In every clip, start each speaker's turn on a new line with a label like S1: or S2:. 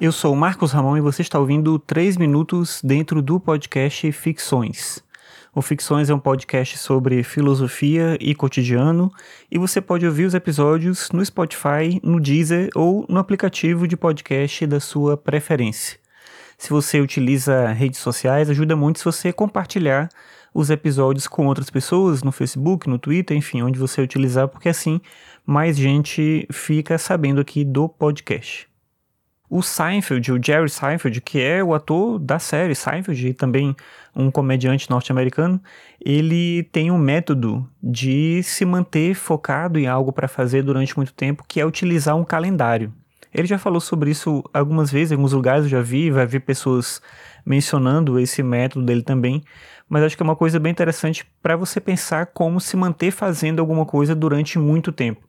S1: Eu sou o Marcos Ramon e você está ouvindo 3 minutos dentro do podcast Ficções. O Ficções é um podcast sobre filosofia e cotidiano e você pode ouvir os episódios no Spotify, no Deezer ou no aplicativo de podcast da sua preferência. Se você utiliza redes sociais, ajuda muito se você compartilhar os episódios com outras pessoas no Facebook, no Twitter, enfim, onde você utilizar, porque assim mais gente fica sabendo aqui do podcast o Seinfeld, o Jerry Seinfeld, que é o ator da série Seinfeld e também um comediante norte-americano, ele tem um método de se manter focado em algo para fazer durante muito tempo, que é utilizar um calendário. Ele já falou sobre isso algumas vezes, em alguns lugares eu já vi, vai ver pessoas mencionando esse método dele também, mas acho que é uma coisa bem interessante para você pensar como se manter fazendo alguma coisa durante muito tempo.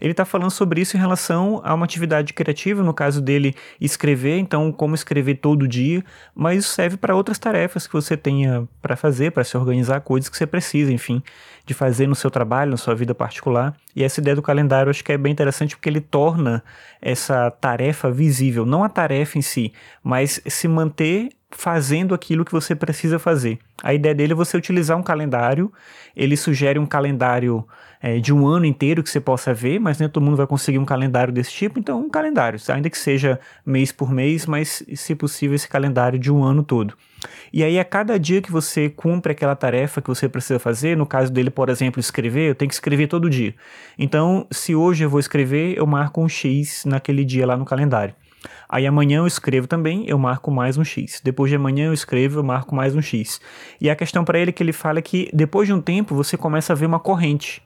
S1: Ele está falando sobre isso em relação a uma atividade criativa, no caso dele, escrever, então como escrever todo dia, mas isso serve para outras tarefas que você tenha para fazer, para se organizar, coisas que você precisa, enfim, de fazer no seu trabalho, na sua vida particular. E essa ideia do calendário acho que é bem interessante porque ele torna essa tarefa visível, não a tarefa em si, mas se manter fazendo aquilo que você precisa fazer. A ideia dele é você utilizar um calendário, ele sugere um calendário é, de um ano inteiro que você possa ver, mas nem todo mundo vai conseguir um calendário desse tipo, então um calendário, ainda que seja mês por mês, mas se possível esse calendário de um ano todo. E aí a cada dia que você cumpre aquela tarefa que você precisa fazer, no caso dele, por exemplo, escrever, eu tenho que escrever todo dia. Então, se hoje eu vou escrever, eu marco um X naquele dia lá no calendário. Aí amanhã eu escrevo também, eu marco mais um X. Depois de amanhã eu escrevo, eu marco mais um X. E a questão para ele que ele fala é que depois de um tempo você começa a ver uma corrente.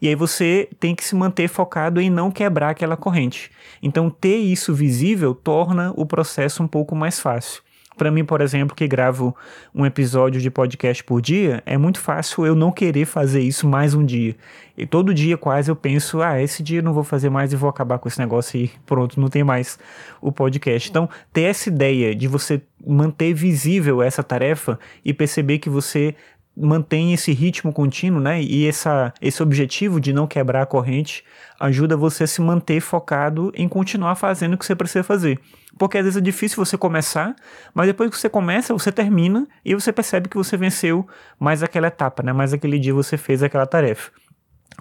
S1: E aí você tem que se manter focado em não quebrar aquela corrente. Então ter isso visível torna o processo um pouco mais fácil. Para mim, por exemplo, que gravo um episódio de podcast por dia, é muito fácil eu não querer fazer isso mais um dia. E todo dia quase eu penso, ah, esse dia eu não vou fazer mais e vou acabar com esse negócio e pronto, não tem mais o podcast. Então, ter essa ideia de você manter visível essa tarefa e perceber que você mantém esse ritmo contínuo, né? E essa, esse objetivo de não quebrar a corrente ajuda você a se manter focado em continuar fazendo o que você precisa fazer. Porque às vezes é difícil você começar, mas depois que você começa, você termina e você percebe que você venceu mais aquela etapa, né? Mais aquele dia você fez aquela tarefa.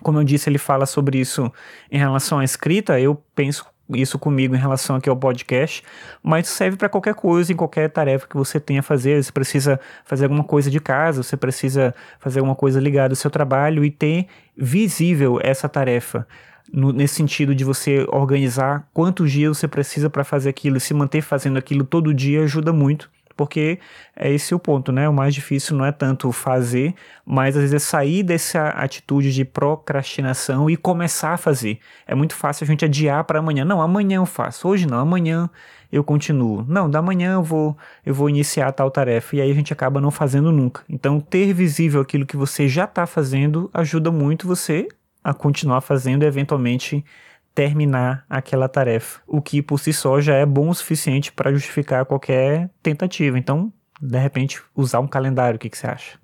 S1: Como eu disse, ele fala sobre isso em relação à escrita. Eu penso isso comigo em relação aqui ao podcast, mas serve para qualquer coisa, em qualquer tarefa que você tenha a fazer. Você precisa fazer alguma coisa de casa, você precisa fazer alguma coisa ligada ao seu trabalho e ter visível essa tarefa. No, nesse sentido de você organizar quantos dias você precisa para fazer aquilo e se manter fazendo aquilo todo dia ajuda muito porque é esse o ponto, né? O mais difícil não é tanto fazer, mas às vezes é sair dessa atitude de procrastinação e começar a fazer. É muito fácil a gente adiar para amanhã. Não, amanhã eu faço. Hoje não, amanhã eu continuo. Não, da manhã eu vou eu vou iniciar tal tarefa e aí a gente acaba não fazendo nunca. Então, ter visível aquilo que você já está fazendo ajuda muito você a continuar fazendo e eventualmente terminar aquela tarefa, o que por si só já é bom o suficiente para justificar qualquer tentativa. Então, de repente, usar um calendário, o que, que você acha?